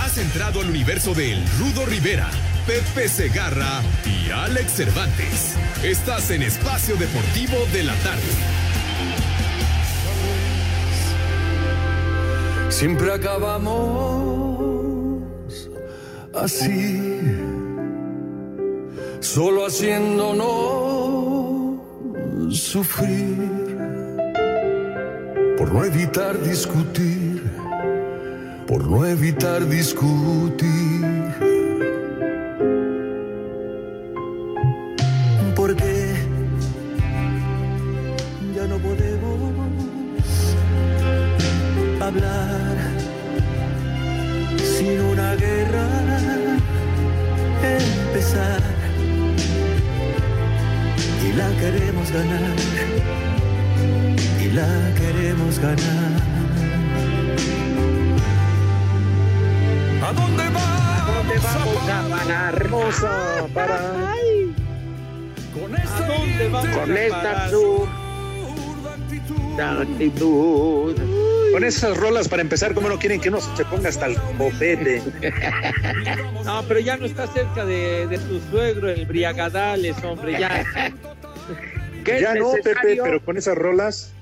Has entrado al universo de El Rudo Rivera, Pepe Segarra y Alex Cervantes. Estás en Espacio Deportivo de la Tarde. Siempre acabamos así, solo haciéndonos sufrir, por no evitar discutir, por no evitar discutir. Porque ya no podemos hablar sin una guerra. Empezar. Y la queremos ganar. Y la queremos ganar ¿A dónde vamos, ¿Dónde vamos a? Hermosa para Con esta, dónde vamos Con a esta absurda actitud. Con esas rolas para empezar, ¿cómo no quieren que uno se ponga hasta el bofete? No, pero ya no está cerca de, de tu suegro, el Briagadales, hombre, ya. ¿Qué Ya no, Pepe, pero con esas rolas.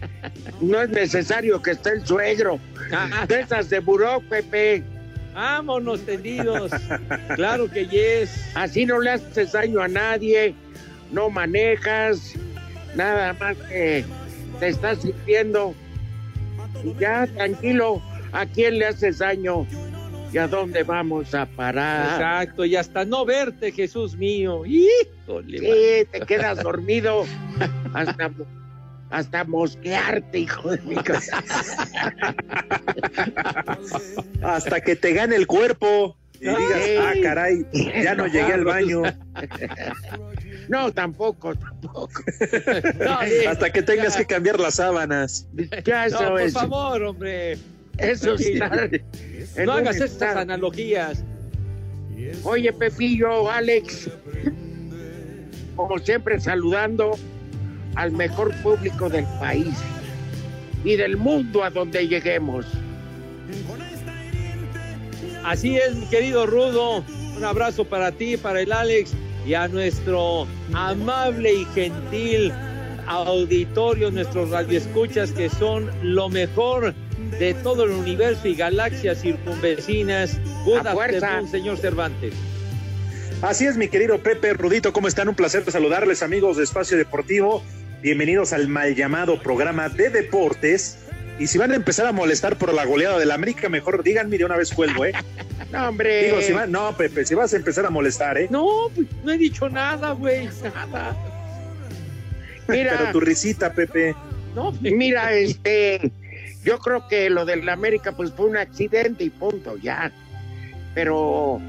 No es necesario que esté el suegro. Ah, De esas de buró, Pepe. Vámonos tendidos. Claro que yes. Así no le haces daño a nadie, no manejas, nada más que te estás sirviendo. Y ya, tranquilo, ¿a quién le haces daño? ¿Y a dónde vamos a parar? Exacto, y hasta no verte, Jesús mío. Híjole. Sí, te quedas dormido hasta, hasta mosquearte, hijo de mi casa. Hasta que te gane el cuerpo y digas, Ay. ah, caray, ya no llegué al baño. No, tampoco, tampoco. No, sí, Hasta que tengas ya. que cambiar las sábanas. Ya No, eso por es. favor, hombre. Eso Sí. No hagas estas estado. analogías. Oye, Pepillo, Alex, como siempre saludando al mejor público del país y del mundo a donde lleguemos. Así es, mi querido Rudo. Un abrazo para ti, para el Alex y a nuestro amable y gentil auditorio, nuestros radioescuchas que son lo mejor de todo el universo y galaxias circunvecinas. Afternoon, señor Cervantes. Así es, mi querido Pepe Rudito, ¿cómo están? Un placer de saludarles, amigos de Espacio Deportivo. Bienvenidos al mal llamado programa de deportes. Y si van a empezar a molestar por la goleada del América, mejor díganme de una vez cuelgo, ¿eh? No, hombre. Digo, si van, no, Pepe, si vas a empezar a molestar, ¿eh? No, pues, no he dicho nada, güey, nada. Mira, Pero tu risita, Pepe. No, mira, este, yo creo que lo del América pues fue un accidente y punto, ya. Pero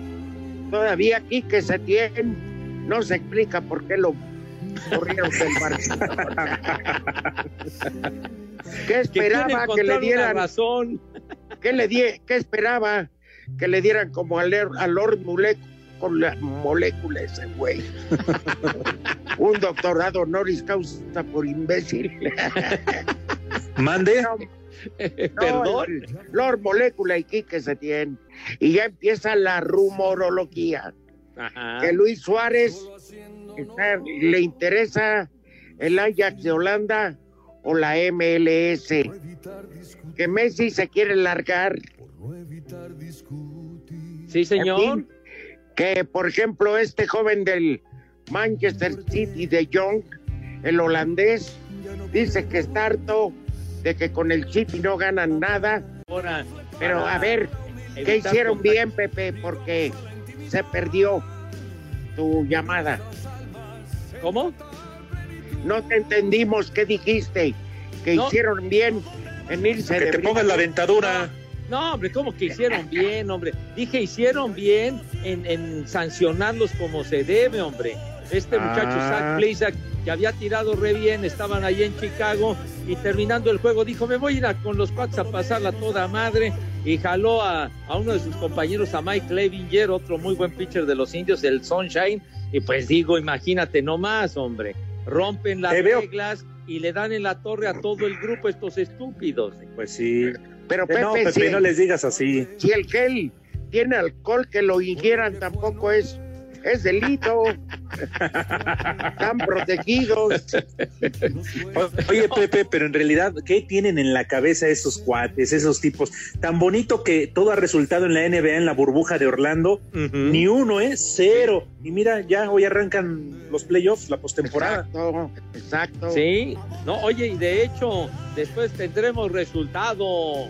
todavía aquí que se tiene, no se explica por qué lo corrieron del Barcelona. ¿Qué esperaba que, le dieran? razón. ¿Qué le die, qué esperaba que le dieran como al, al Lord Mulec con la molécula ese güey? un doctorado honoris causa por imbécil. Mande. No, Perdón. el Lord Molécula y Quique Setién. Y ya empieza la rumorología. Ajá. Que Luis Suárez está- le interesa el Ajax de Holanda o la MLS. Que Messi se quiere largar Sí, señor. En fin, que por ejemplo este joven del Manchester City de Young, el holandés, dice que está harto de que con el City no ganan nada. Pero a ver, ¿qué hicieron bien, Pepe? Porque se perdió tu llamada. ¿Cómo? No te entendimos qué dijiste. Que No. hicieron bien en irse Que de te pongan la dentadura. No, hombre, ¿cómo que hicieron bien, hombre? Dije, hicieron bien en, en sancionarlos como se debe, hombre. Este muchacho, Ah. Zach Plesac, que había tirado re bien, estaban ahí en Chicago y terminando el juego dijo, me voy a ir a- con los cuates a pasarla toda madre y jaló a, a uno de sus compañeros, a Mike Levinger, otro muy buen pitcher de los indios, el Sunshine, y pues digo, imagínate nomás, hombre, rompen las reglas y le dan en la torre a todo el grupo estos estúpidos. Pues sí. Pero Eh, Pepe, no, Pepe, si, no les digas así. si el gel tiene alcohol, que lo ingieran tampoco es, es delito. Están protegidos. Oye, Pepe, pero en realidad, ¿qué tienen en la cabeza esos cuates, esos tipos? Tan bonito que todo ha resultado en la NBA, en la burbuja de Orlando. Ni uno, ¿eh? Cero. Y mira, ya hoy arrancan los playoffs, la postemporada. Exacto, exacto. Sí, no, oye, y de hecho, después tendremos resultado.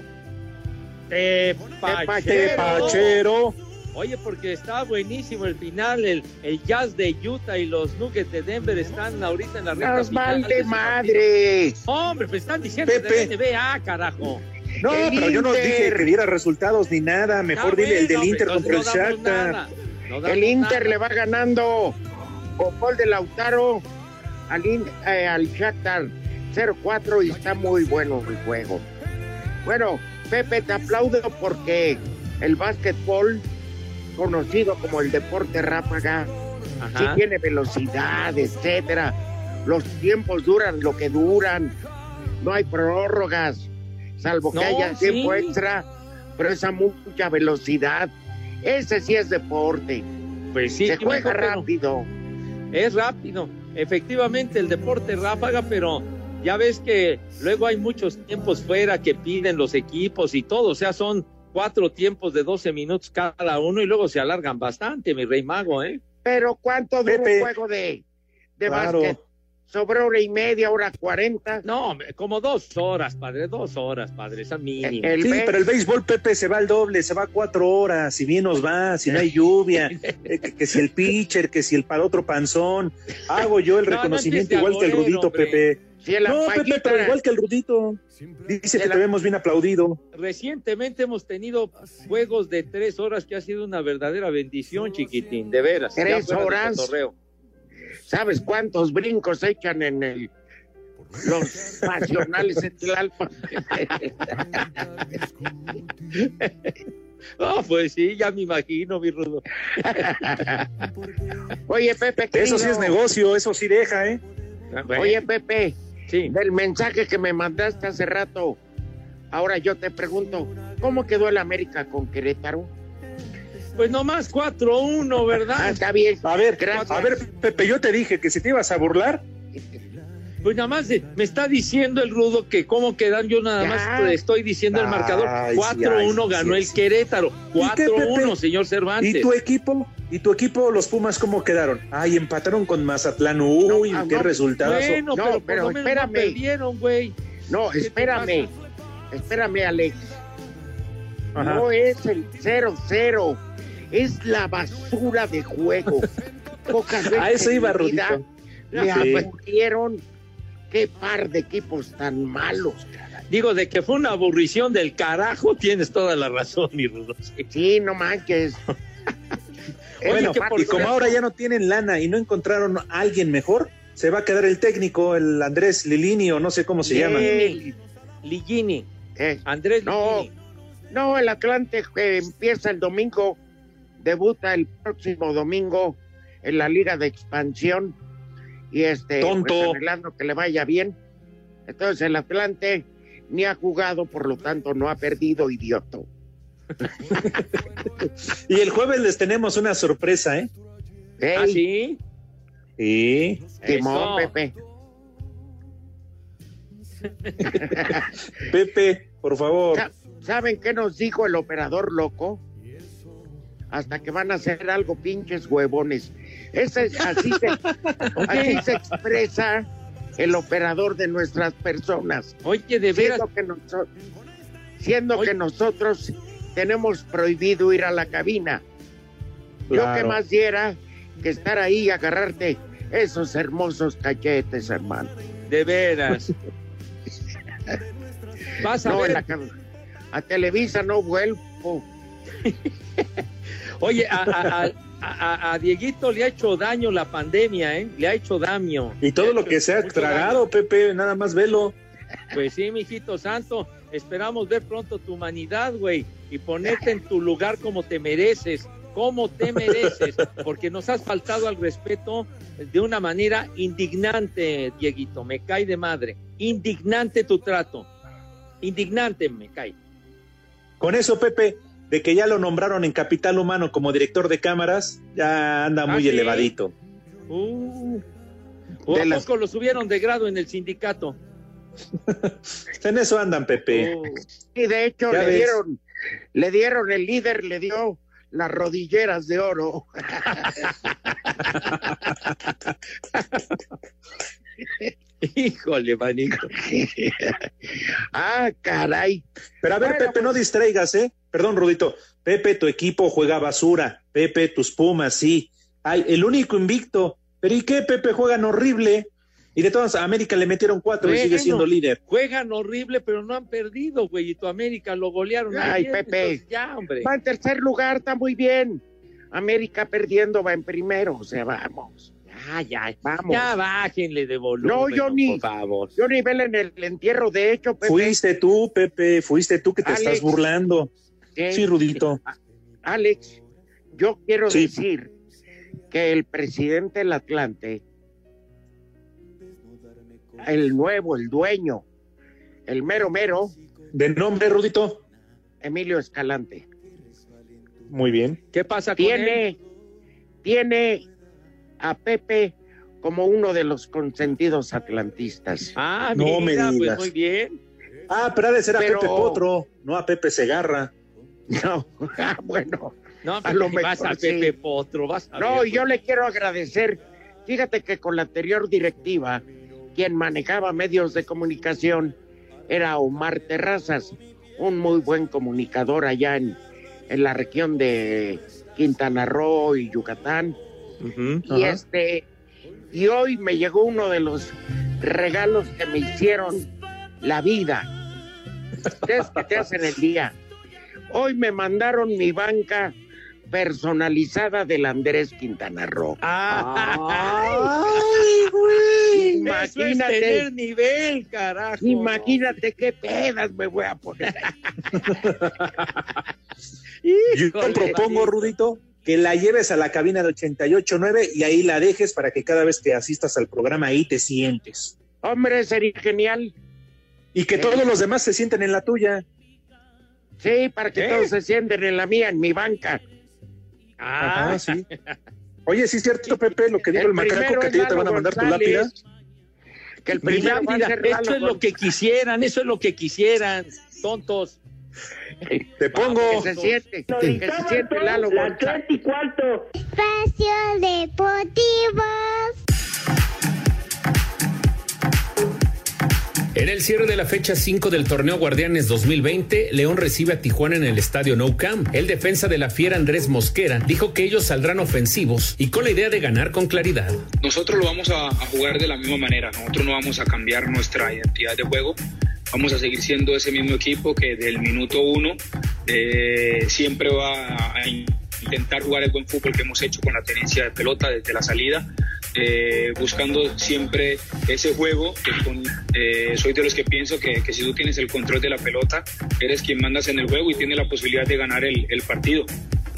Tepachero. Tepachero. Oye, porque está buenísimo el final, el, el Jazz de Utah y los Nuggets de Denver están ahorita en la recta Nos final vale de madre. Hombre, pues están diciendo Pepe. de NBA, carajo. No, El pero yo no dije que diera resultados ni nada. Mejor Ah, dile el del Inter contra el no damos Shakhtar. no El Inter nada. le va ganando con gol de Lautaro al, In- eh, al Shakhtar 0-4 y está muy bueno el juego. Bueno, Pepe, te aplaudo porque el básquetbol, conocido como el deporte ráfaga, sí tiene velocidad, etcétera. Los tiempos duran lo que duran. No hay prórrogas, salvo que No, haya tiempo extra, pero esa mucha velocidad. Ese sí es deporte. Pues sí, Se juega rápido. Es rápido, efectivamente el deporte ráfaga, pero ya ves que luego hay muchos tiempos fuera que piden los equipos y todo, o sea, son cuatro tiempos de 12 minutos cada uno y luego se alargan bastante, mi rey mago, ¿eh? Pero ¿cuánto dura Pepe. un juego de, de Claro. básquet? Sobre hora y media, hora cuarenta. No, como dos horas, padre, dos horas, padre, esa mínima. El Sí, pero el béisbol, Pepe, se va al doble, se va a cuatro horas, si bien nos va, si no hay lluvia, eh, que, que si el pitcher, que si el para otro panzón. Hago yo el No, no reconocimiento igual que el Rudito, hombre. Pepe. Si No, Pepe, pero igual que el Rudito. Dice que la- te vemos bien aplaudido. Recientemente hemos tenido juegos de tres horas que ha sido una verdadera bendición, chiquitín, de veras. Tres horas. ¿Sabes cuántos brincos echan en el los nacionales en Tlalpan? Ah, pues sí, ya me imagino, mi rudo. Oye, Pepe, Eso sí es negocio, eso sí deja, ¿eh? Oye, Pepe, Sí. del mensaje que me mandaste hace rato, ahora yo te pregunto, ¿cómo quedó el América con Querétaro? Pues nomás 4-1, Ah, ¿verdad? está bien. A ver, Gracias. a ver, Pepe, yo te dije que si te ibas a burlar, Pues nada más eh, me está diciendo el rudo que cómo quedan, yo nada Ya. más te estoy diciendo el marcador. Ay, sí, 4-1 ay, ganó sí, el sí. Querétaro. qué, 4-1, Pepe? señor Cervantes. ¿y tu equipo? ¿Y tu equipo, los Pumas, cómo quedaron? Ay, empataron con Mazatlán. Uy, No, ah, qué no, resultadazo. Bueno, No, pero, pero espérame. perdieron, güey. No, ¿Qué te espérame, espérame, Alex. Ajá. No es el 0-0, es la basura de juego. Pocas veces A eso iba, Rudito. Me Sí. aburrieron. Qué par de equipos tan malos. caray. Digo, de que fue una aburrición del carajo, tienes toda la razón, mi rudo. Sí. Sí, no manches. Bueno, que por y como ahora ya no tienen lana y no encontraron a alguien mejor, se va a quedar el técnico, el Andrés Lilini o no sé cómo se llama. Ligini, Ligini, eh, Andrés No. Ligini. No, el Atlante eh, empieza el domingo, debuta el próximo domingo en la Liga de Expansión y este Tonto. pues, arreglando que le vaya bien. Entonces el Atlante ni ha jugado, por lo tanto no ha perdido, idioto. Y el jueves les tenemos una sorpresa, ¿eh? Ey, ¿Ah, sí? Sí. Simón, Eso. Pepe. Pepe, por favor. Sa- ¿Saben qué nos dijo el operador loco? Hasta que van a hacer algo pinches huevones. Ese, así, se, así se expresa el operador de nuestras personas. Oye, de veras, Siendo que, noso- siendo Oye. que nosotros tenemos prohibido ir a la cabina. Yo Claro. que más diera que estar ahí y agarrarte esos hermosos cachetes, hermano. de veras. Vas a No, en ver. la a Televisa no vuelvo. Oye, a, a- a- a- a Dieguito le ha hecho daño la pandemia, ¿eh? Le ha hecho daño. Y todo lo que se ha tragado, Pepe, nada más velo. daño. Pues sí, mijito santo. Esperamos ver pronto tu humanidad, güey, y ponerte en tu lugar como te mereces, como te mereces, porque nos has faltado al respeto de una manera indignante, Dieguito. Me cae de madre. Indignante tu trato. Indignante me cae. Con eso, Pepe, de que ya lo nombraron en Capital Humano como director de cámaras, ya anda ¿Ah, muy sí? elevadito. Uh. ¿O De a las- poco lo subieron de grado en el sindicato? En eso andan, Pepe. Uh. Y de hecho Ya le ves. dieron, le dieron el líder, le dio las rodilleras de oro. Híjole, manito. ah, caray. Pero a ver, Bueno, Pepe, no pues- distraigas, ¿eh? Perdón, Rudito. Pepe, tu equipo juega basura. Pepe, tus Pumas, sí. Ay, el único invicto. Pero ¿y qué? Pepe juegan horrible. Y de todas, a América le metieron cuatro y sigue siendo líder. Juegan horrible, pero no han perdido, güey. Y tu América lo golearon. Ay, ayer, Pepe. entonces Ya, hombre. Va en tercer lugar, está muy bien. América perdiendo va en primero, o sea, vamos. Ya, ya. Vamos. Ya bájenle de volumen. No, yo ni- Por favor. Yo nivel en el entierro, de hecho, Pepe. Fuiste tú, Pepe, fuiste tú que te Alex. estás burlando. Sí. Sí, Rudito. Alex, yo quiero Sí. decir que el presidente del Atlante, el nuevo, el dueño, el mero mero, De nombre, Rudito. Emilio Escalante, Muy bien. ¿Qué pasa con él? tiene, tiene a Pepe como uno de los consentidos atlantistas. Ah, No me pues digas. muy bien. Ah, pero ha de ser a Pero- Pepe Potro, no a Pepe Segarra. No, ah, bueno. No, A lo vas mejor a sí. Pepe Potro, vas a No, ver, yo le quiero agradecer. Fíjate que con la anterior directiva, quien manejaba medios de comunicación era Omar Terrazas, un muy buen comunicador allá en, en la región de Quintana Roo y Yucatán. Y este, y hoy me llegó uno de los regalos que me hicieron la vida. Ustedes que te hacen el día. Hoy me mandaron mi banca personalizada del Andrés Quintana Roo. Ah, Eso es Imagínate, tener nivel, carajo. imagínate qué pedas me voy a poner. Yo Híjole, propongo, Rudito, que la lleves a la cabina de 88.9 y ahí la dejes para que cada vez que asistas al programa ahí te sientes. Hombre, sería genial. Y que todos los demás se sienten en la tuya. Sí, para que ¿Eh? todos se sienten en la mía, en mi banca. Ah, Ajá, sí. Oye, sí es cierto, Pepe, lo que dijo el, macaco, que a ti es ya te van a mandar tu González, lápida. Que el mira, primero mira, ser esto Lalo es lo que quisieran, eso es lo que quisieran, tontos. Te pongo. Que se siente, que se siente Lalo González. Espacio Deportivo. En el cierre de la fecha 5 del torneo Guardianes 2020, León recibe a Tijuana en el estadio No Camp. El defensa de la Fiera Andrés Mosquera dijo que ellos saldrán ofensivos y con la idea de ganar con claridad. Nosotros lo vamos a, a jugar de la misma manera, nosotros no vamos a cambiar nuestra identidad de juego, vamos a seguir siendo ese mismo equipo que del minuto uno eh, siempre va a intentar jugar el buen fútbol que hemos hecho con la tenencia de pelota desde la salida, eh, buscando siempre ese juego. Que con- eh, soy de los que pienso que, si tú tienes el control de la pelota, eres quien mandas en el juego y tienes la posibilidad de ganar el, el partido.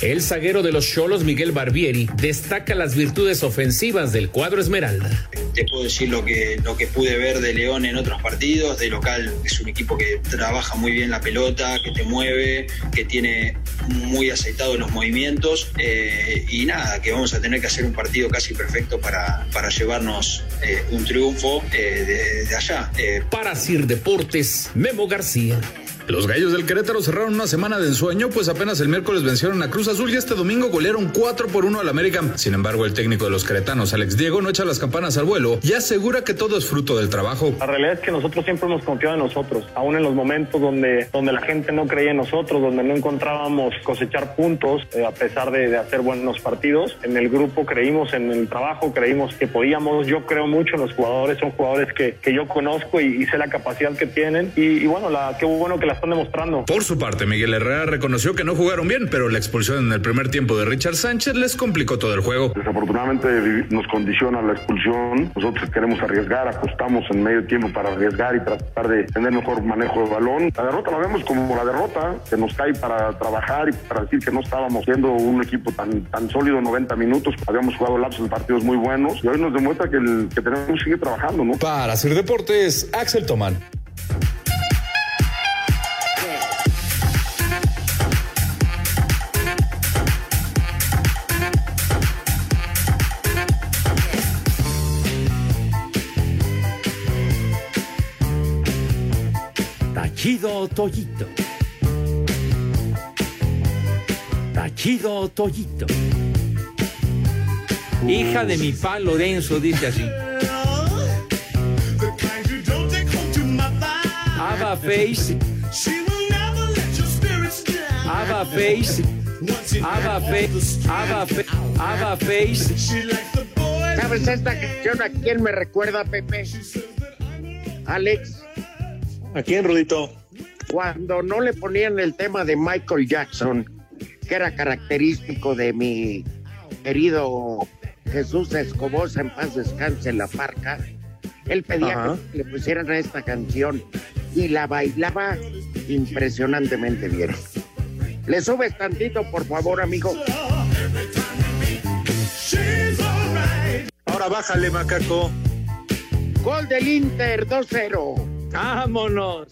El zaguero de los Cholos, Miguel Barbieri, destaca las virtudes ofensivas del cuadro Esmeralda. Te puedo decir lo que, lo que pude ver de León en otros partidos. De local es un equipo que trabaja muy bien la pelota, que te mueve, que tiene muy aceitados los movimientos. eh, y nada, que vamos a tener que hacer un partido casi perfecto para, para llevarnos eh, un triunfo eh, de, de allá. Eh, Para Sir Deportes, Memo García. Los gallos del Querétaro cerraron una semana de ensueño, pues apenas el miércoles vencieron a Cruz Azul y este domingo golearon 4 por 1 al América. Sin embargo, el técnico de los queretanos, Alex Diego, no echa las campanas al vuelo y asegura que todo es fruto del trabajo. La realidad es que nosotros siempre hemos confiado en nosotros, aún en los momentos donde, donde la gente no creía en nosotros, donde no encontrábamos cosechar puntos, eh, a pesar de, de hacer buenos partidos. En el grupo creímos en el trabajo, creímos que podíamos. Yo creo mucho en los jugadores, son jugadores que, que yo conozco y, sé la capacidad que tienen. Y, bueno, la, qué bueno que la están demostrando. Por su parte, Miguel Herrera reconoció que no jugaron bien, pero la expulsión en el primer tiempo de Richard Sánchez les complicó todo el juego. Desafortunadamente nos condiciona la expulsión. Nosotros queremos arriesgar, ajustamos en medio tiempo para arriesgar y tratar de tener mejor manejo de balón. La derrota la vemos como la derrota que nos cae para trabajar y para decir que no estábamos siendo un equipo tan, tan sólido 90 minutos. Habíamos jugado lapsos de partidos muy buenos y hoy nos demuestra que, el, que tenemos que seguir trabajando, ¿no? Para hacer deportes, Axel Tomán. Tachido Toyito. Tachido Toyito. Hija de mi pa Lorenzo, dice así. Ava Face. Ava Face. Ava Face. Ava Face. Ava Face. ¿Sabes esta canción a quién me recuerda, Pepe? Alex. ¿A quién, Rudito? Cuando no le ponían el tema de Michael Jackson, que era característico de mi querido Jesús Escobosa, en paz descanse en la parca, él pedía Ajá. que le pusieran a esta canción y la bailaba impresionantemente bien. ¿Le subes tantito, por favor, amigo? Ahora bájale, macaco. Gol del Inter, 2-0. ¡Vámonos!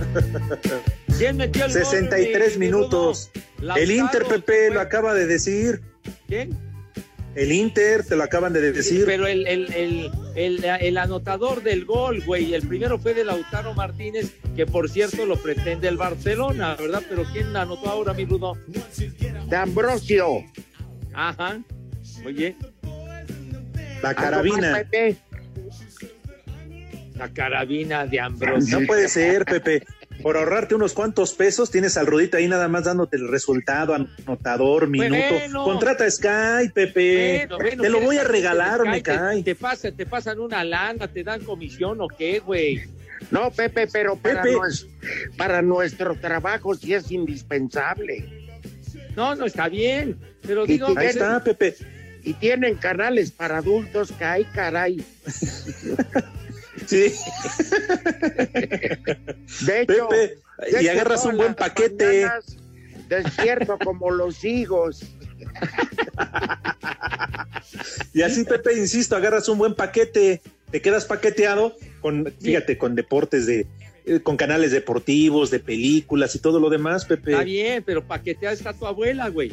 ¿Quién metió el gol, 63 mi- mi minutos. El Inter, Pepe, fue- lo acaba de decir. ¿Quién? El Inter, te lo acaban de decir. Pero el, el, el, el, el anotador del gol, güey, el primero fue de Lautaro Martínez, que por cierto lo pretende el Barcelona, ¿verdad? Pero ¿quién anotó ahora, mi Rudo? De Ambrosio. Ajá. Oye, La ¿Algo carabina. más, Pepe? La carabina de Ambrosio. No puede ser, Pepe. Por ahorrarte unos cuantos pesos, tienes al Rudito ahí nada más dándote el resultado, anotador, minuto. Bueno. Contrata Sky, Pepe. Bueno, bueno, te lo ¿quieres voy a regalar, te me cae? cae. Te, pasa, te pasan una lana, te dan comisión o qué, güey. No, Pepe, pero para, Pepe. nues- para nuestro trabajo sí es indispensable. No, no está bien. Pero Y digo, que- Ahí está, Pepe. Y tienen canales para adultos que hay, caray. Sí, De hecho, Pepe. de Y hecho, agarras un buen paquete. mañanas Despierto como los higos. Y así, Pepe, insisto, agarras un buen paquete, te quedas paqueteado con, fíjate, con deportes de, eh, con canales deportivos, de películas y todo lo demás, Pepe. Está bien, pero paqueteada está tu abuela, güey.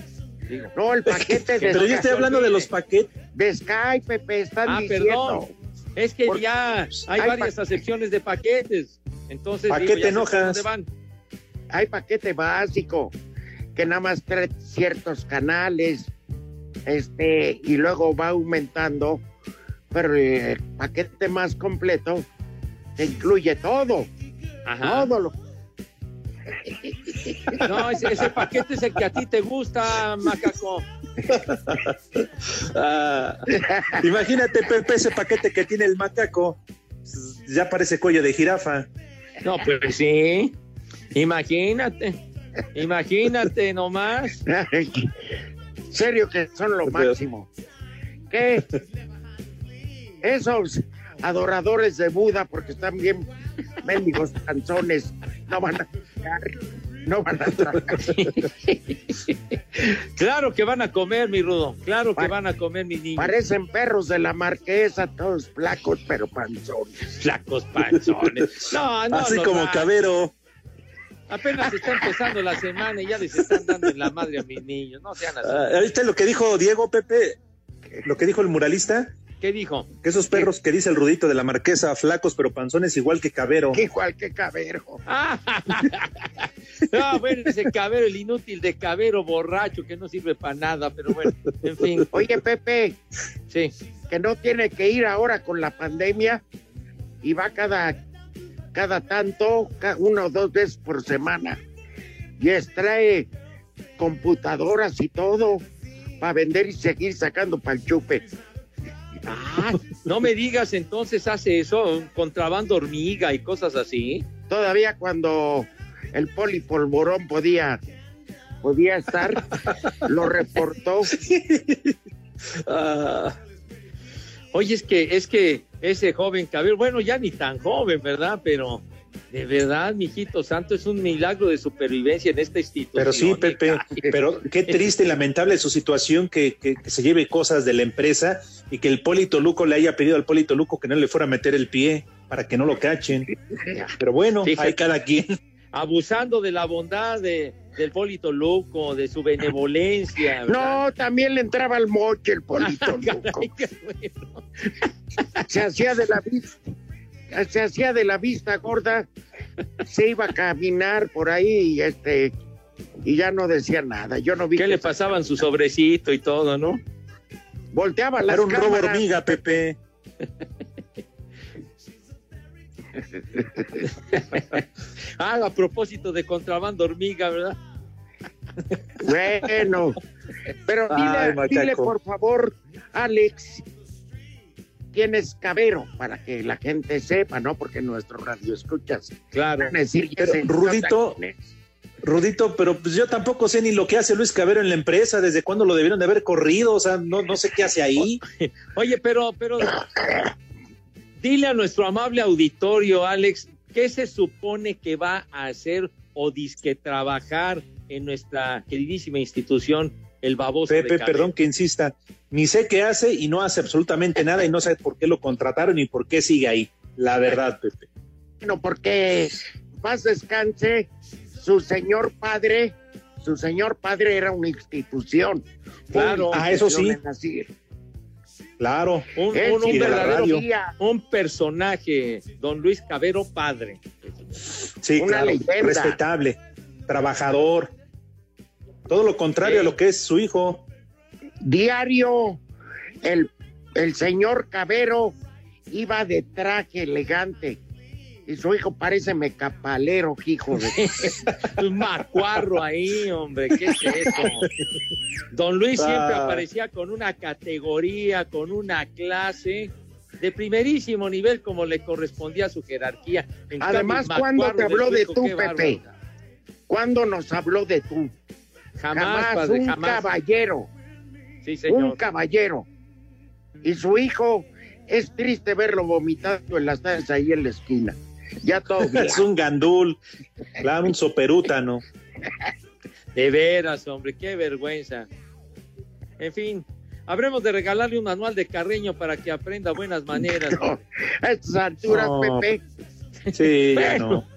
Digo. No, el paquete de, Pero yo estoy hablando de los paquetes. de Sky, Pepe, están Ah, diciendo. perdón. Es que ya hay Hay varias acepciones de paquetes. Entonces, ¿Pa' digo, qué ya te sé por enojas? van. Hay paquete básico que nada más trae ciertos canales, este, y luego va aumentando, pero el paquete más completo te incluye todo, Ajá. todo lo No, ese, ese paquete es el que a ti te gusta, macaco. Ah, imagínate, Pepe, ese paquete que tiene el macaco. Ya parece cuello de jirafa. No, pues sí. Imagínate. Imagínate nomás. serio que son lo máximo. ¿Qué? Esos adoradores de Buda, porque están bien mendigos canzones, no van a no van a tragar. Claro que van a comer, mi rudo. Claro que van a comer, mi niño. Parecen perros de la marquesa, todos flacos, pero panzones. Flacos panzones. No, no. Así como va- Cabero. Apenas está empezando la semana y ya les están dando en la madre a mis niños. No sean así. Ah, ¿Viste lo que dijo Diego, Pepe? Lo que dijo el muralista. ¿Qué dijo? Que esos perros que dice el Rudito de la Marquesa, flacos pero panzones igual que Cabero. Igual que Cabero. Ah, no, bueno, ese Cabero, el inútil de Cabero borracho que no sirve para nada, pero bueno, en fin. Oye, Pepe, Sí. que no tiene que ir ahora con la pandemia y va cada, cada tanto, ca- una o dos veces por semana. Y extrae computadoras y todo para vender y seguir sacando pa'l chupe. Ah, no me digas entonces hace eso, un contrabando hormiga y cosas así. Todavía cuando el polipolvorón podía, podía estar, lo reportó. Ah. Oye, es que, es que ese joven Cabero, bueno, ya ni tan joven, ¿verdad? Pero de verdad, mijito santo, es un milagro de supervivencia en esta institución. Pero sí, Pepe, Ay, pero qué triste y lamentable su situación que, que- que se lleve cosas de la empresa y que el Polito Luco le haya pedido al Polito Luco que no le fuera a meter el pie para que no lo cachen. Pero bueno, Fíjate. hay cada quien. Abusando de la bondad de, del Polito Luco, de su benevolencia. ¿verdad? No, también le entraba al moche el polito bueno. Se hacía de la vista, se hacía de la vista gorda, se iba a caminar por ahí y este y ya no decía nada. Yo no vi ¿Qué que le pasaban su sobrecito y todo, no? volteaba las Era un robo hormiga, Pepe. Ah, a propósito de contrabando hormiga, ¿verdad? Bueno, pero dile, Ay, dile, por favor, Alex, quién es Cabero, para que la gente sepa, ¿no? Porque nuestro radio escuchas. Claro. Van a decir, Pero, Rudito. Rudito, pero pues yo tampoco sé ni lo que hace Luis Cabero en la empresa, desde cuándo lo debieron de haber corrido, o sea, no, no sé qué hace ahí. Oye, pero, pero, dile a nuestro amable auditorio, Alex, ¿qué se supone que va a hacer o disque trabajar en nuestra queridísima institución, el baboso Pepe, perdón que insista, ni sé qué hace y no hace absolutamente nada y no sé por qué lo contrataron y por qué sigue ahí. La verdad, Pepe. Bueno, porque paz descanse, su señor padre, su señor padre era una institución. Claro. Ah, eso sí. Claro. Un, un- un de la verdadero radio. guía. un personaje, don Luis Cabero padre. Sí, Una claro. leyenda. Respetable, trabajador. Todo lo contrario a lo que es su hijo. Diario, el, el señor Cabero iba de traje elegante. Y su hijo parece mecapalero, hijo de... Un macuarro ahí, hombre, ¿qué es eso? Don Luis siempre Ah. aparecía con una categoría, con una clase de primerísimo nivel, como le correspondía a su jerarquía. En Además, cambio, ¿cuándo macuarro te habló de hijo, tú, Pepe? ¿Cuándo nos habló de tú? Jamás, Jamás, padre, un jamás. caballero, Sí, un señor. caballero. Y su hijo, es triste verlo vomitando en las tardes ahí en la esquina. Ya todo. Es un gandul, claro, un soperútano. De veras, hombre, qué vergüenza. En fin, habremos de regalarle un manual de Carreño para que aprenda buenas maneras. No, a estas alturas, No. Pepe, Sí, ya Bueno. no.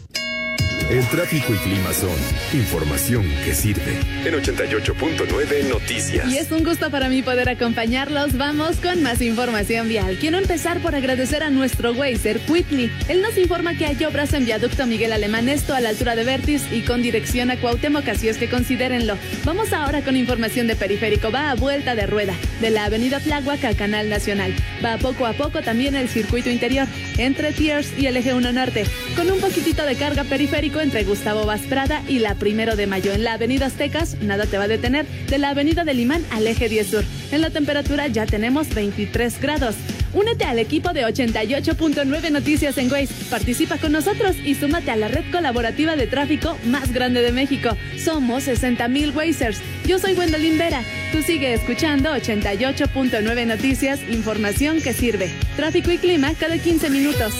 El tráfico y clima son información que sirve. En 88.9 Noticias. Y es un gusto para mí poder acompañarlos. Vamos con más información vial. Quiero empezar por agradecer a nuestro Wazer, Whitney. Él nos informa que hay obras en viaducto Miguel Alemán, esto a la altura de Vertis y con dirección a Cuauhtémoc, así es que considérenlo. Vamos ahora con información de periférico. Va a vuelta de rueda, de la avenida Tláhuac a Canal Nacional. Va poco a poco también el circuito interior, entre Tiers y el eje 1 Norte, con un poquitito de carga periférico entre Gustavo Vasprada y la Primero de Mayo. En la avenida Aztecas, nada te va a detener, de la avenida del Imán al eje 10 Sur. En la temperatura ya tenemos 23 grados. Únete al equipo de 88.9 Noticias en Waze. Participa con nosotros y súmate a la red colaborativa de tráfico más grande de México. Somos 60 mil Wazers. Yo soy Gwendolyn Vera. Tú sigue escuchando 88.9 Noticias, información que sirve. Tráfico y clima cada 15 minutos.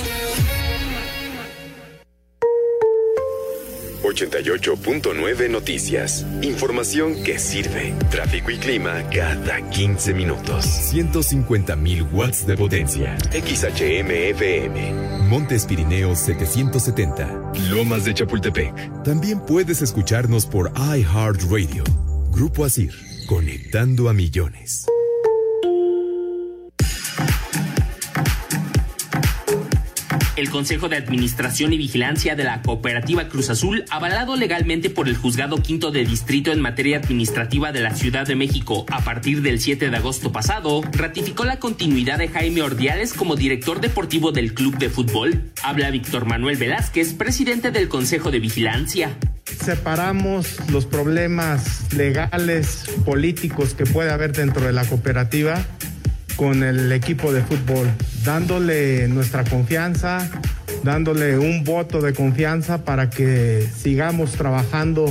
88.9 Noticias. Información que sirve. Tráfico y clima cada 15 minutos. 150.000 watts de potencia. XHMFM. Montes Pirineos 770. Lomas de Chapultepec. También puedes escucharnos por iHeartRadio. Grupo Asir. Conectando a millones. El Consejo de Administración y Vigilancia de la Cooperativa Cruz Azul, avalado legalmente por el Juzgado Quinto de Distrito en materia administrativa de la Ciudad de México a partir del 7 de agosto pasado, ratificó la continuidad de Jaime Ordiales como director deportivo del club de fútbol. Habla Víctor Manuel Velázquez, presidente del Consejo de Vigilancia. Separamos los problemas legales, políticos que puede haber dentro de la cooperativa con el equipo de fútbol, dándole nuestra confianza, dándole un voto de confianza para que sigamos trabajando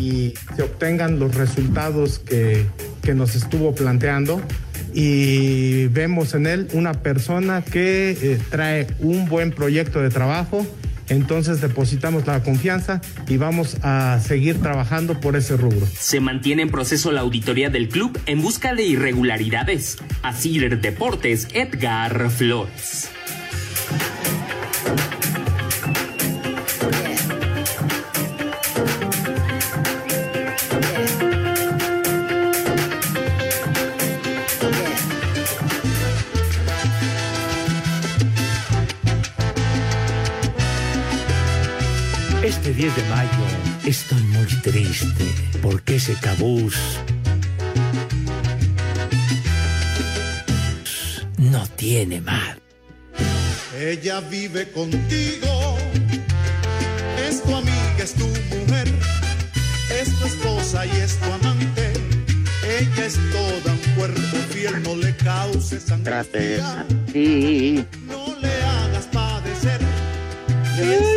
y se obtengan los resultados que, que nos estuvo planteando. Y vemos en él una persona que eh, trae un buen proyecto de trabajo, entonces depositamos la confianza y vamos a seguir trabajando por ese rubro. Se mantiene en proceso la auditoría del club en busca de irregularidades. Asir Deportes, Edgar Flores. 10 de mayo estoy muy triste porque ese cabús no tiene mal. Ella vive contigo, es tu amiga, es tu mujer, es tu esposa y es tu amante. Ella es toda un cuerpo fiel, no le causes angustia, Sí. no le hagas padecer. Piensa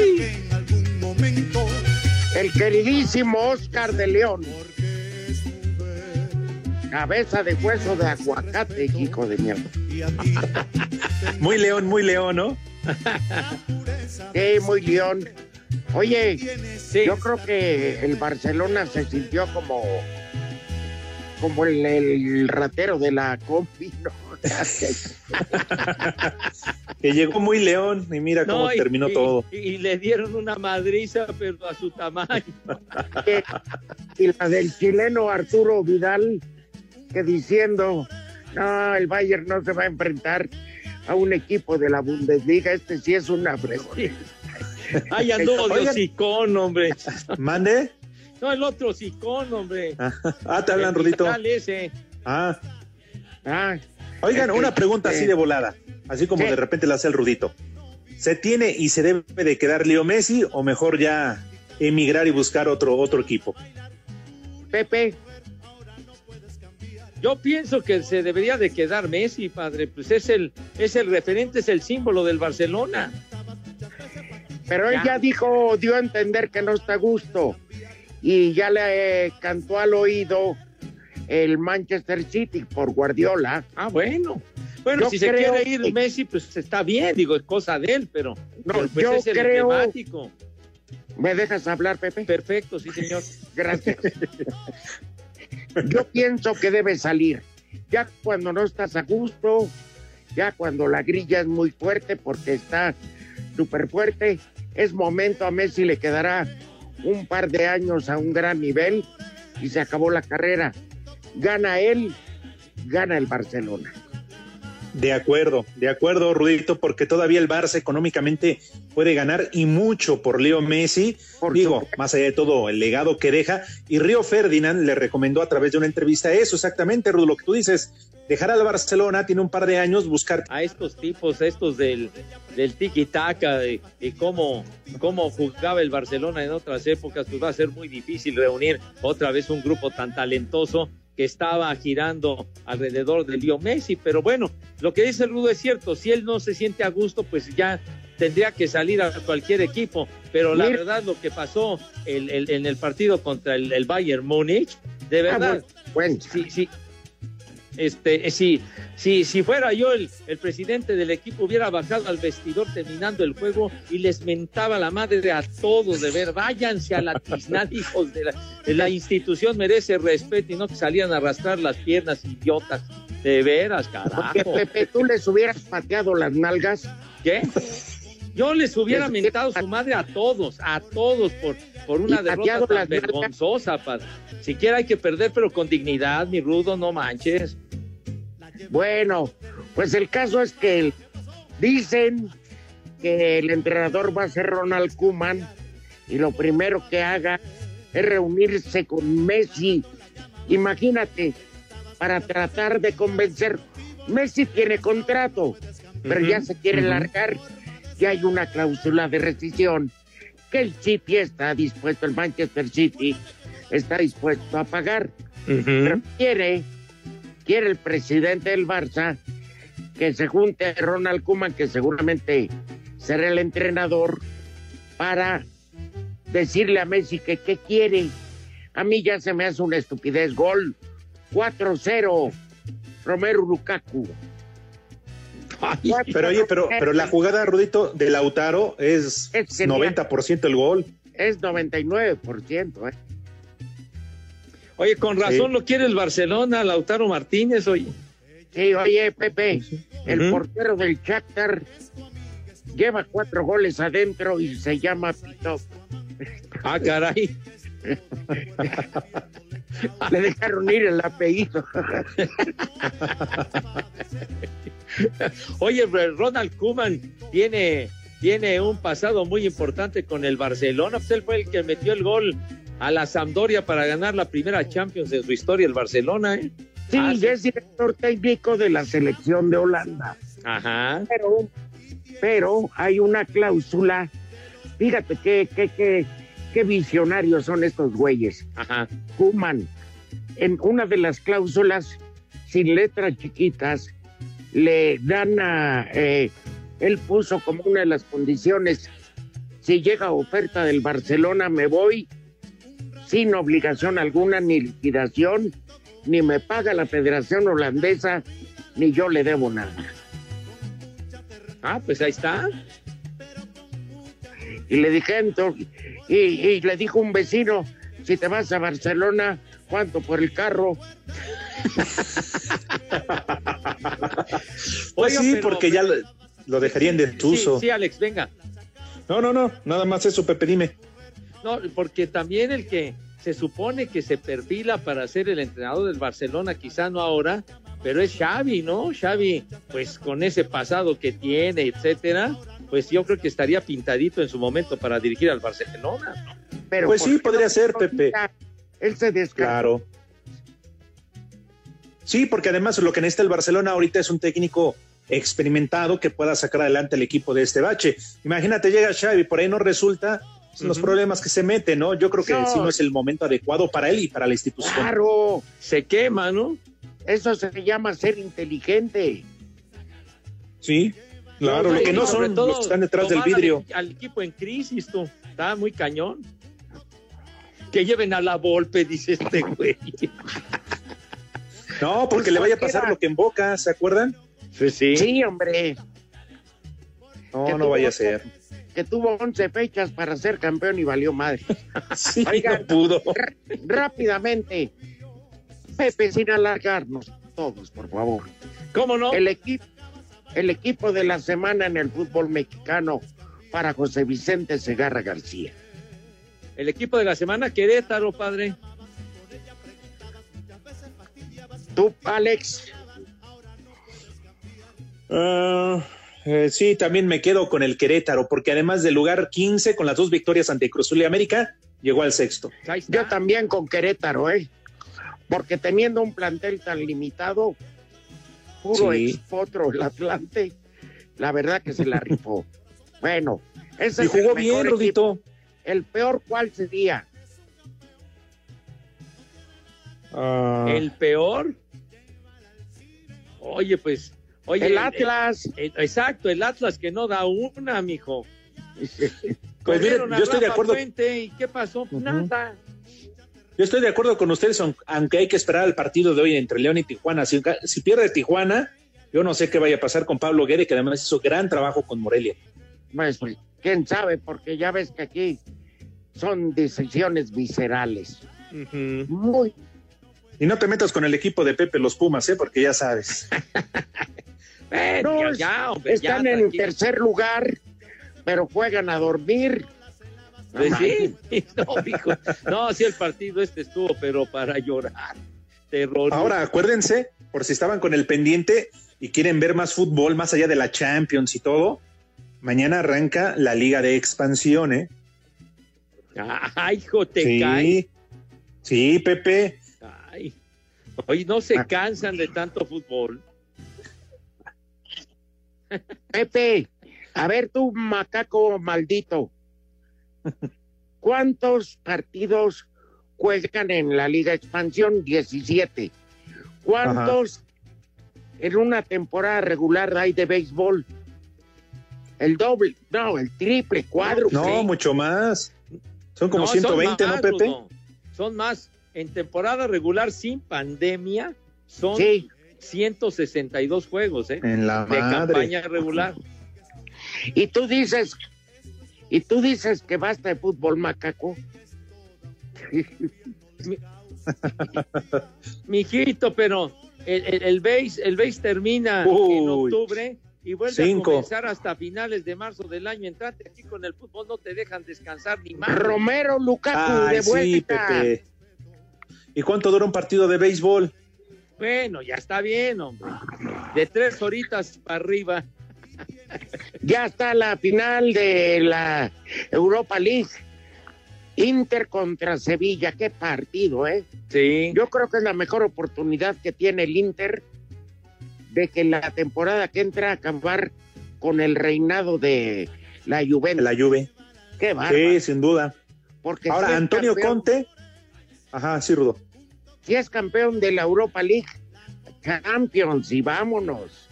El queridísimo Oscar de León. Cabeza de hueso de aguacate, hijo de mierda. Muy león, muy león, ¿no? Sí, muy león. Oye, yo creo que el Barcelona se sintió como como el, el ratero de la compi, ¿no? Que llegó muy león y mira cómo y- terminó y- todo. Y, y le dieron una madriza, pero a su tamaño. y la del chileno Arturo Vidal, que diciendo, no, el Bayern no se va a enfrentar a un equipo de la Bundesliga, este sí es una fregona. Ay, anduvo de hocicón, hombre. ¿Mande? No, el otro hocicón, hombre. Ah, te hablan, El Rudito. Vidal ese. Ah. Ah. Oigan, una pregunta así eh, de volada, así como ¿qué? de repente la hace el Rudito. ¿Se tiene y se debe de quedar Leo Messi o mejor ya emigrar y buscar otro, otro equipo? Pepe. Yo pienso que se debería de quedar Messi, padre. Pues es el, es el referente, es el símbolo del Barcelona. Pero él Ya. ya dijo, dio a entender que no está a gusto. Y ya le eh, cantó al oído el Manchester City por Guardiola. Ah, bueno. Bueno, Yo si se quiere ir que- Messi, pues está bien, digo, es cosa de él, pero, No, pues yo es el creo- emblemático. ¿Me dejas hablar, Pepe? Perfecto, sí, señor. Gracias. Yo pienso que debe salir. Ya cuando no estás a gusto, ya cuando la grilla es muy fuerte porque está súper fuerte, es momento a Messi le quedará un par de años a un gran nivel y se acabó la carrera. Gana él, gana el Barcelona. De acuerdo, de acuerdo, Rudito, porque todavía el Barça económicamente puede ganar y mucho por Leo Messi. Digo, más allá de todo el legado que deja. Y Río Ferdinand le recomendó a través de una entrevista eso, exactamente, Rudo, lo que tú dices. Dejar al Barcelona, tiene un par de años, buscar. A estos tipos, a estos del, del tiki-taka, de, de cómo, cómo jugaba el Barcelona en otras épocas, pues va a ser muy difícil reunir otra vez un grupo tan talentoso que estaba girando alrededor de Leo Messi. Pero bueno, lo que dice Rudo es cierto, si él no se siente a gusto, pues ya tendría que salir a cualquier equipo. Pero la Mira. verdad, lo que pasó el- el- en el partido contra el, el Bayern Múnich, de Ah, verdad, bueno, bueno. sí, sí, Este, eh, si, si, si fuera yo el, el presidente del equipo, hubiera bajado al vestidor terminando el juego y les mentaba la madre a todos de ver, váyanse a la tiznada, hijos de la, de la institución merece respeto y no que salían a arrastrar las piernas, idiotas. De veras, carajo. Porque Pepe, tú les hubieras pateado las nalgas. ¿Qué? Yo les hubiera mentado su madre a todos, a todos por, por una derrota tan vergonzosa, padre. Siquiera hay que perder, pero con dignidad, mi rudo, no manches. Bueno, pues el caso es que dicen que el entrenador va a ser Ronald Kuman y lo primero que haga es reunirse con Messi. Imagínate, para tratar de convencer. Messi tiene contrato, pero ya se quiere largar. Ya hay una cláusula de rescisión que el City está dispuesto, el Manchester City está dispuesto a pagar. Pero quiere, quiere el presidente del Barça que se junte Ronald Koeman, que seguramente será el entrenador, para decirle a Messi que qué quiere. A mí ya se me hace una estupidez. Gol 4-0. Romero Lukaku. Pero oye, pero, pero la jugada, Rudito, de Lautaro es genial. 90% el gol. Es 99%. ¿eh? Oye, con razón Sí. lo quiere el Barcelona, Lautaro Martínez, oye. Sí, oye, Pepe, el portero del Shakhtar lleva cuatro goles adentro y se llama Pitov. Ah, caray. Le dejaron ir el apellido. Oye, Ronald Koeman tiene, tiene un pasado muy importante con el Barcelona. Pues él fue el que metió el gol a la Sampdoria para ganar la primera Champions de su historia, el Barcelona, ¿eh? Sí, Ah, ya es director técnico de la selección de Holanda. Ajá. Pero, pero hay una cláusula. Fíjate qué, qué, qué, qué visionarios son estos güeyes. Ajá. Kuman, en una de las cláusulas, sin letras chiquitas, le dan a. eh, él puso como una de las condiciones: si llega oferta del Barcelona, me voy sin obligación alguna, ni liquidación, ni me paga la Federación Holandesa, ni yo le debo nada. Ah, pues ahí está. Y le dije, entonces, y, y le dijo un vecino, si te vas a Barcelona, ¿cuánto por el carro? Pues Oiga, sí, pero- porque ya lo, lo dejarían de Sí, sí, Alex, venga. No, no, no, nada más eso, Pepe, dime. No, porque también el que se supone que se perfila para ser el entrenador del Barcelona, quizá no ahora, pero es Xavi, ¿no? Xavi, pues con ese pasado que tiene, etcétera, pues yo creo que estaría pintadito en su momento para dirigir al Barcelona. Pero Pues ¿por sí, podría no ser, Pepe. Él se descarga. Claro. Sí, porque además lo que necesita el Barcelona ahorita es un técnico experimentado que pueda sacar adelante el equipo de este bache. Imagínate, llega Xavi, por ahí no resulta son los problemas que se mete, ¿no? Yo creo que No. sí no es el momento adecuado para él y para la institución. Claro, Se quema, ¿no? eso se llama ser inteligente. Sí, claro, No, lo que no son todo los que están detrás del al- vidrio. Al, equipo en crisis, tú. Está muy cañón. Que lleven a la Volpe, dice este güey. No, porque Pues le vaya a pasar lo que en Boca, ¿se acuerdan? Pues sí. Sí, hombre, No, Que no vaya a ser. que tuvo 11 fechas para ser campeón y valió madre. Sí, Oigan. no pudo. Rápidamente, Pepe, sin alargarnos todos, por favor. ¿Cómo no? El equipo, el equipo de la semana en el fútbol mexicano para José Vicente Segarra García. El equipo de la semana, Querétaro, padre. Tú, Alex, Ah, eh, sí, también me quedo con el Querétaro, porque además del lugar 15 con las dos victorias ante Cruzul y América, llegó al sexto. Yo también con Querétaro, ¿eh? Porque teniendo un plantel tan limitado, puro Sí. expotro el Atlante, la verdad que se la rifó. bueno, ese Y es el jugó mejor bien. Rudito. El peor, ¿cuál sería? Ah, El peor. Oye, pues. Oye, el Atlas. eh, exacto, el Atlas que no da una, mijo. Pues mire, Corrieron a yo estoy de acuerdo. Puente, ¿Y qué pasó? Nada. Yo estoy de acuerdo con ustedes, aunque hay que esperar el partido de hoy entre León y Tijuana. Si, si pierde Tijuana, yo no sé qué vaya a pasar con Pablo Guede, que además hizo gran trabajo con Morelia. Pues, quién sabe, porque ya ves que aquí son decisiones viscerales. Muy. Y no te metas con el equipo de Pepe los Pumas, ¿eh? porque ya sabes. no, ya, están en tercer lugar, pero juegan a dormir. Pues sí, no, hijo. no, sí, el partido este estuvo, pero para llorar. Terror. Ahora, acuérdense, por si estaban con el pendiente y quieren ver más fútbol, más allá de la Champions y todo, mañana arranca la Liga de Expansión, ¿eh? Ay, hijo, te sí. cae. Sí, Pepe. Ay. Oye, no se cansan de tanto fútbol. Pepe, a ver tú, macaco maldito. ¿Cuántos partidos juegan en la Liga Expansión? 17. ¿Cuántos en una temporada regular hay de béisbol? El doble, no, el triple, cuadro. No, mucho más. Son como no, 120, son más, ¿no, Pepe? Rudo. Son más. En temporada regular sin pandemia son sí. 162 juegos, ¿eh? En la de madre. campaña regular. Y tú dices, y tú dices que basta de fútbol macaco. Mi, mijito, pero el, el, el base, el base termina Uy, en octubre y vuelve cinco. a comenzar hasta finales de marzo del año entrante. Aquí con el fútbol no te dejan descansar ni más. Romero Lukaku Ay, de vuelta. Sí, Pepe. ¿Y cuánto dura un partido de béisbol? Bueno, ya está bien, hombre. De tres horitas para arriba. Ya está la final de la Europa League. Inter contra Sevilla, qué partido, ¿eh? Sí. Yo creo que es la mejor oportunidad que tiene el Inter de que la temporada que entra a acabar con el reinado de la Juventus. La Juve. Qué bárbaro. Sí, sin duda. Porque Ahora, Antonio campeón, Conte. Ajá, sí, Rudo. Si es campeón de la Europa League, Champions y vámonos.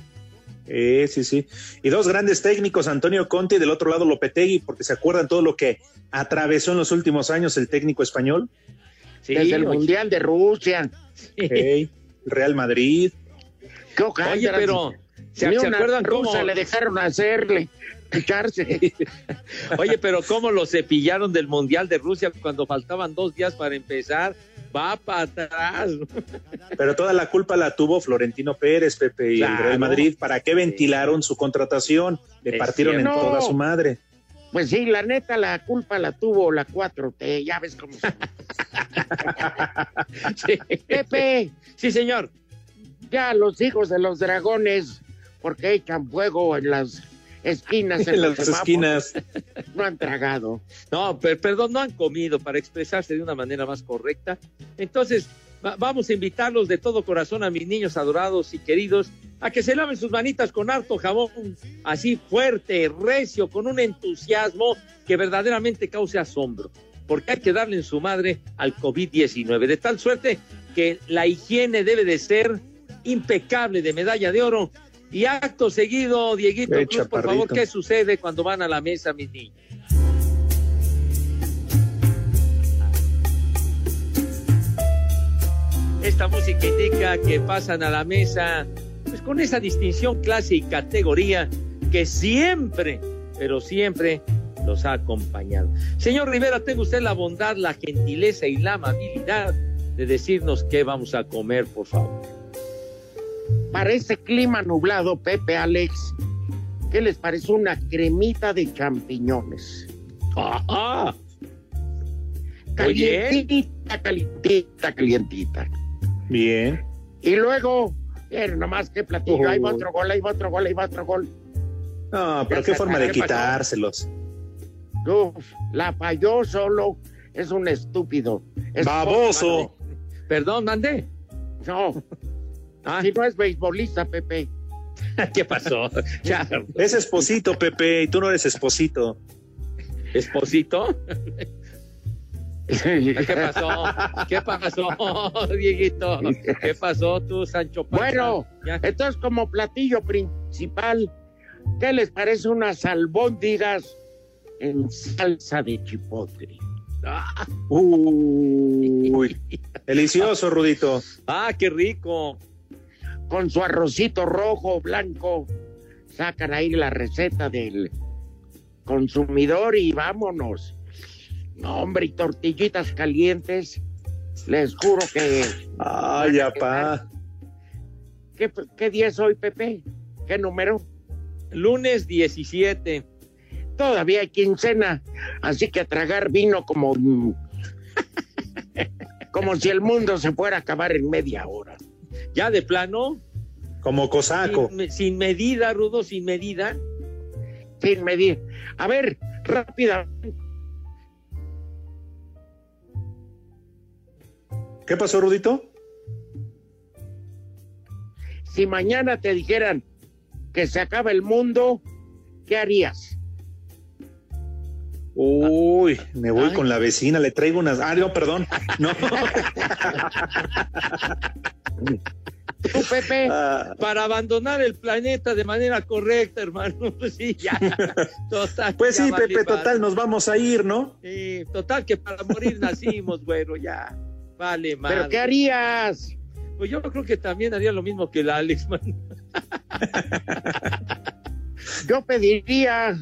Eh, sí, sí. Y dos grandes técnicos, Antonio Conte y del otro lado Lopetegui, porque se acuerdan todo lo que atravesó en los últimos años el técnico español. Sí, Desde el oye. Mundial de Rusia. Okay. Real Madrid. ¿Qué ojalá, Oye, pero ¿se, ¿se acuerdan cómo rusa le dejaron hacerle? Echarse. Oye, pero cómo lo cepillaron del Mundial de Rusia cuando faltaban dos días para empezar. Va para atrás. Pero toda la culpa la tuvo Florentino Pérez, Pepe, y claro. el Real Madrid. ¿Para qué ventilaron su contratación? Le es partieron en no. toda su madre. Pues sí, la neta, la culpa la tuvo la 4T, ya ves cómo. sí. Pepe. Sí, señor. Ya los hijos de los dragones, porque echan fuego en las esquinas. En, en las esquinas. No han tragado. No, pero, perdón, no han comido para expresarse de una manera más correcta. Entonces, va, vamos a invitarlos de todo corazón a mis niños adorados y queridos a que se laven sus manitas con harto jabón, así fuerte, recio, con un entusiasmo que verdaderamente cause asombro. Porque hay que darle en su madre al COVID-19, de tal suerte que la higiene debe de ser impecable de medalla de oro y acto seguido, Dieguito Cruz, por favor, ¿qué sucede cuando van a la mesa, mis niños? Esta música indica que pasan a la mesa pues con esa distinción, clase y categoría que siempre, pero siempre los ha acompañado. Señor Rivera, tenga usted la bondad, la gentileza y la amabilidad de decirnos qué vamos a comer, por favor para este clima nublado, Pepe Alex, ¿qué les parece una cremita de champiñones? ¡Ajá! Calientita, calientita, calientita. Bien. Y luego, pero nomás que platillo, uh. ahí va otro gol, ahí va otro gol, ahí va otro gol. No, pero ya qué forma de quitárselos. Uf, la falló solo, es un estúpido. Es Baboso. Perdón, mandé. No, Ah. Si no es beisbolista, Pepe. ¿Qué pasó? Ya. Es esposito, Pepe, y tú no eres esposito. ¿Esposito? ¿Qué pasó? ¿Qué pasó, Dieguito? ¿Qué pasó tú, Sancho Panza? Bueno, ¿Ya? entonces como platillo principal, ¿qué les parece unas albóndigas en salsa de chipotle? Uy, delicioso, Rudito. Ah, qué rico. Con su arrocito rojo, blanco. Sacan ahí la receta del consumidor y vámonos. No, hombre, y tortillitas calientes. Les juro que. Ay, apá. ¿Qué, ¿Qué día es hoy, Pepe? ¿Qué número? Lunes 17. Todavía hay quincena, así que a tragar vino como. como si el mundo se fuera a acabar en media hora. ¿Ya de plano? Como cosaco. Sin, sin medida, Rudo, sin medida. Sin medida. A ver, rápida. ¿Qué pasó, Rudito? Si mañana te dijeran que se acaba el mundo, ¿qué harías? Uy, me voy Ay. con la vecina, le traigo unas. Ah, no, perdón. No. ¿Tú, Pepe? Ah, Para abandonar el planeta de manera correcta, hermano. Sí, ya. Total. pues ya sí, vale Pepe, madre. total, nos vamos a ir, ¿no? Sí, total, que para morir nacimos, güero, ya. Vale, madre. ¿Pero qué harías? Pues yo creo que también haría lo mismo que el Alex, man. Yo pediría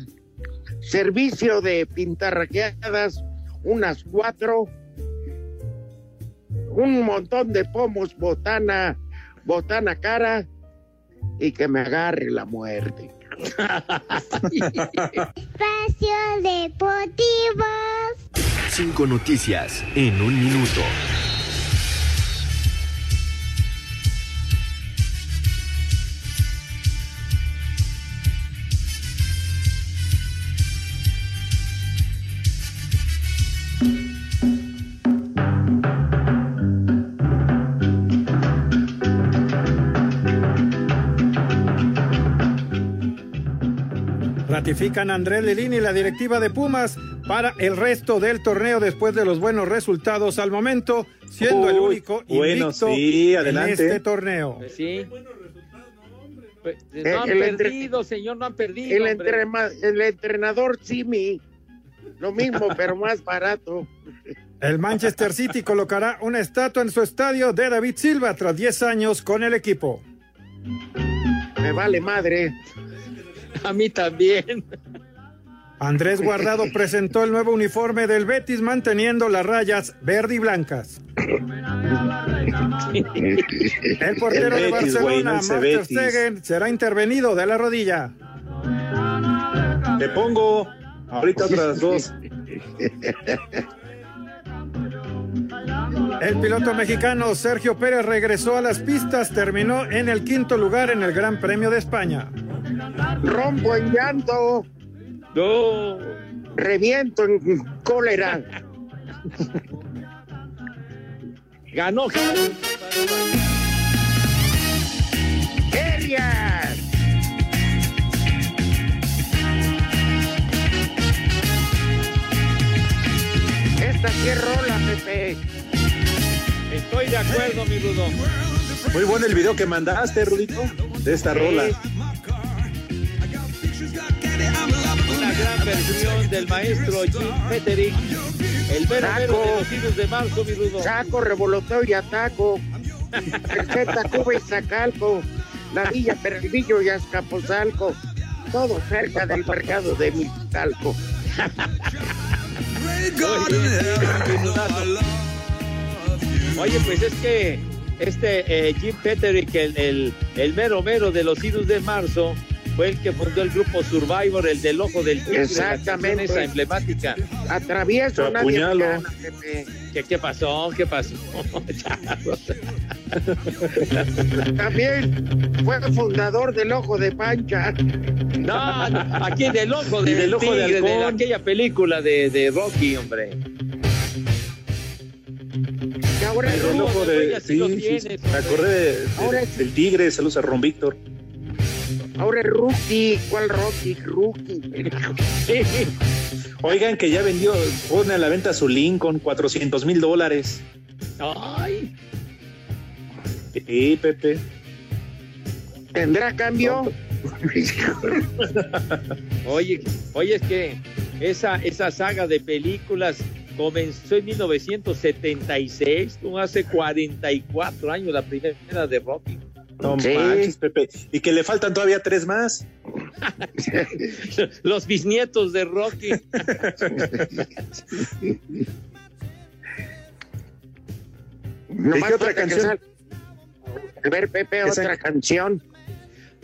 servicio de pintarraqueadas, unas cuatro, un montón de pomos, botana, botana cara y que me agarre la muerte. Espacio Deportivo. Cinco noticias en un minuto. Ratifican a Andrés Lilini y la directiva de Pumas para el resto del torneo después de los buenos resultados al momento, siendo el único bueno, invicto sí, en este torneo. Pues sí. Pues, Eh, no han el entre- perdido, señor, no han perdido. El, entrema- el entrenador Simi, lo mismo, pero más barato. El Manchester City colocará una estatua en su estadio de David Silva tras 10 años con el equipo. Me vale madre. A mí también. Andrés Guardado presentó el nuevo uniforme del Betis manteniendo las rayas verde y blancas. El portero El de Betis, no Barcelona, Betis. Stegen, será intervenido de la rodilla. Te pongo ahorita otras dos. El piloto mexicano Sergio Pérez regresó a las pistas, terminó en el quinto lugar en el Gran Premio de España. Rompo en llanto, No. reviento en cólera. Ganó. ¡Herias! Esta sí es rola, Pepe. Estoy de acuerdo, mi Rudo. Muy bueno el video que mandaste, Rudito, de esta rola. Versión del maestro Jim Petterick. El mero mero de los hijos de marzo, mi Rudo. Saco, revoloteo y ataco. Receta, Cuba y Zacalco. La Villa Pervillo y Azcapotzalco. Todo cerca del mercado de Mixtalco. Oye, pues es que este eh, Jim Petterick, el, el, el mero mero de los Idus de marzo, fue el que fundó el grupo Survivor, el del ojo del tigre, Exactamente. esa emblemática. Atravieso, Pepe. ¿Qué, qué pasó? ¿Qué pasó? También fue fundador del Ojo de Pancha. no, no, aquí del ojo del, del ojo de tigre, de, aquella película de, de Rocky, hombre. Y ahora El ojo de. sí Sí. Me hombre. acordé de- de- Ahora es- del tigre. Saludos a Ron Víctor. Ahora es Rookie. ¿Cuál Rocky? Rookie. Oigan que ya vendió, pone a la venta su Lincoln, 400 mil dólares. Ay, Sí, Pepe. ¿Tendrá cambio? oye, oye, es que esa, esa saga de películas comenzó en 1976, como hace 44 años, la primera de Rocky. No manches, Pepe. Y que le faltan todavía tres más. Los bisnietos de Rocky. Nomás qué otra canción? A ver, Pepe, otra canción.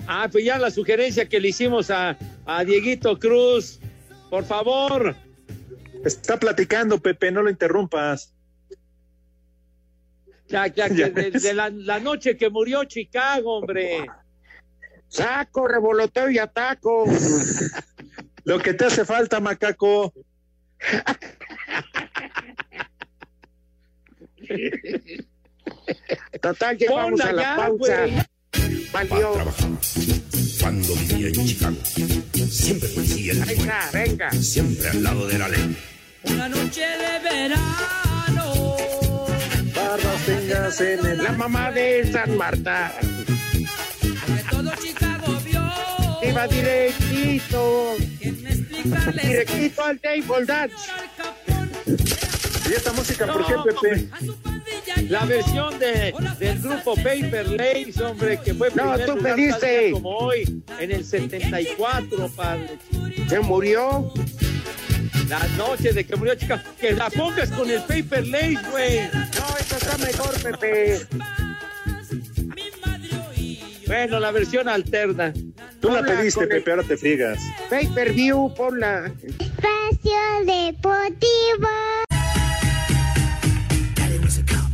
Ah, pues ya la sugerencia que le hicimos a, a Dieguito Cruz. Por favor. Está platicando, Pepe, no lo interrumpas. Ya, ya, que de, de la, la noche que murió Chicago, hombre. Saco, revoloteo y ataco. Lo que te hace falta, macaco. Total, llevamos Ponla a la ya, pausa. Valió. Cuando vivía en Chicago, siempre policía en la Venga, venga. siempre al lado de la ley. Una noche de verano. Barras tengas en el... La mamá de San Marta. Todo Chicago vio. Iba directito. Directito al table dance. ¿Y esta música por qué, Pepe? La versión de, del grupo Paper Lace, hombre, que fue No, tú pediste. como hoy, en el 74, padre. Se murió. La noche de que murió Chicago. Que la pongas con el Paper Lace, güey. No, esto está mejor, Pepe. Bueno, la versión alterna. Tú la Ponla pediste, con el- Pepe, ahora te friegas. Pay per view, ponla. Espacio Deportivo. Was a cop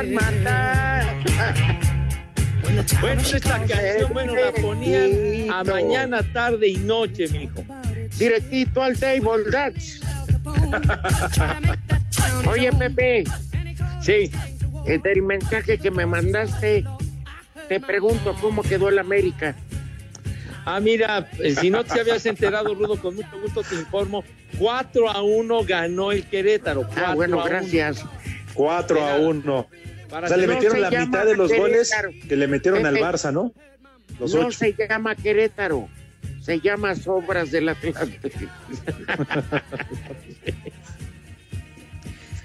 town Bueno, esta canción, bueno, la ponían a mañana, tarde y noche, mijo. Directito al table dance. Oye, Pepe, Sí. del mensaje que me mandaste, te pregunto cómo quedó el América. Ah, mira, eh, si no te habías enterado, Rudo, con mucho gusto te informo. 4 a 1 ganó el Querétaro. Ah, 4 bueno, 1. Gracias. 4 a 1. Para O sea, le no metieron se la mitad de los goles que le metieron al. Barça, ¿no? Los no ocho. se llama Querétaro, se llama Sobras del Atlante.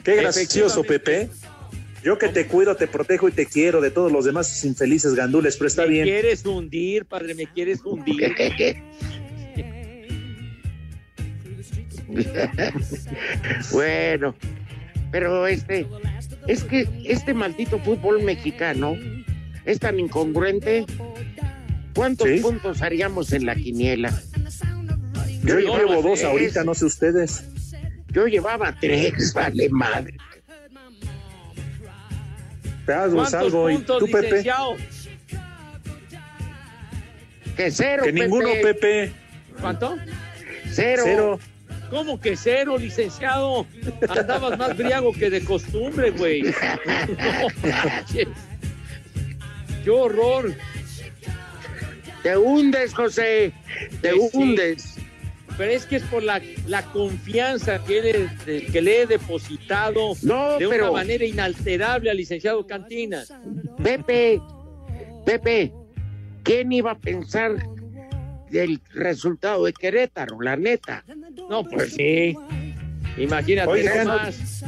Qué gracioso. Pepe. Yo que te cuido, te protejo y te quiero de todos los demás infelices gandules, pero está me bien. quieres hundir, padre, me quieres hundir. bueno, pero este, es que este maldito fútbol mexicano es tan incongruente. ¿Cuántos Sí. puntos haríamos en la quiniela? Yo llevo dos tres. ahorita, no sé ustedes. Yo llevaba tres, vale madre. Te hago ¿Cuántos algo. ¿Y tú, Pepe? Que cero, Que ninguno, Pepe. ¿Cuánto? Cero. Cero. ¿Cómo que cero, licenciado? Andabas más briago que de costumbre, güey. No. ¡Qué horror! Te hundes, José. Te Pues sí. hundes. Pero es que es por la, la confianza que le, de- que le he depositado No, de pero- una manera inalterable al licenciado Cantina. Pepe, Pepe, ¿quién iba a pensar del resultado de Querétaro? La neta. No, pues sí. Imagínate Oigan. nomás.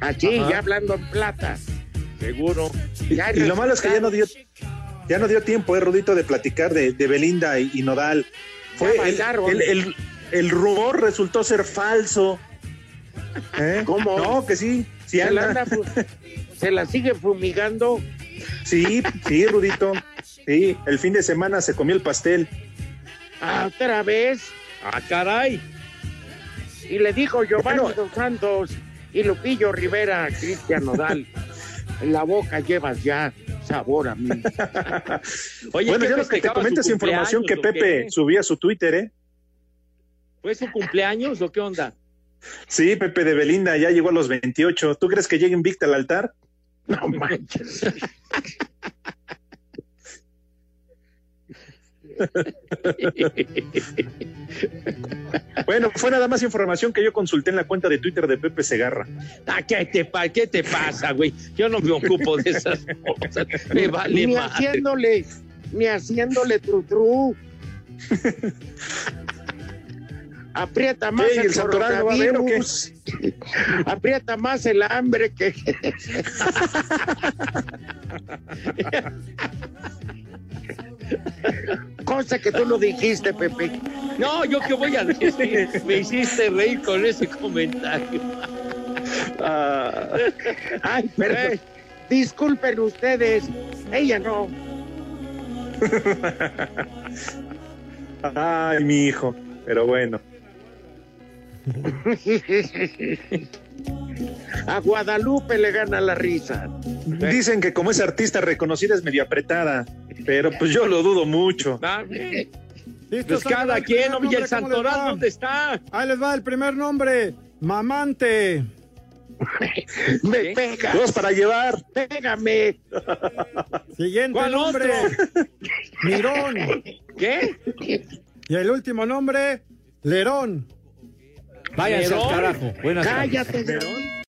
Así, Ajá. ya hablando en plata. Seguro. Y lo malo es que ya no dio, ya no dio tiempo, eh, Rudito, de platicar de, de Belinda y, y Nodal. Fue el, bailaron. el, el- el rumor resultó ser falso. ¿Eh? ¿Cómo? No, que sí, sí Se la, anda. se la sigue fumigando. Sí, sí, Rudito. Sí, el fin de semana se comió el pastel. Otra vez. ¡Ah, caray! Y le dijo Giovanni Bueno. Dos Santos y Lupillo Rivera a Cristian Nodal. En la boca llevas ya sabor a mí. Oye, bueno, ¿qué yo lo que te comento su es información que Pepe subía a su Twitter, ¿eh? ¿Fue su cumpleaños o qué onda? Sí, Pepe de Belinda ya llegó a los 28. ¿Tú crees que llegue invicta al altar? No manches. Bueno, fue nada más información que yo consulté en la cuenta de Twitter de Pepe Segarra. Ah, ¿qué, te, pa- ¿Qué te pasa, güey? Yo no me ocupo de esas cosas. Me vale ni madre. haciéndole, ni haciéndole tru tru. Aprieta más ¿Qué, y el, el santoral no va a haber o qué? coronavirus. Aprieta más el hambre que. Cosa que tú no dijiste, Pepe. No, yo qué voy a decir. Me hiciste reír con ese comentario. Ah, Ay, perdón. Disculpen ustedes. Ella no. Ay, mi hijo. Pero bueno. A Guadalupe le gana la risa. Dicen que como es artista reconocida es medio apretada. Pero pues yo lo dudo mucho. Pues cada quien, oye, el nombre, ¿cómo les santoral? ¿dónde está? Ahí les va el primer nombre. Mamante. Me pega. Dos para llevar. Pégame. Siguiente ¿Cuál nombre. Mirón. ¿Qué? Y el último nombre, Lerón. Váyanse al Lerón. carajo. Buenas. Cállate.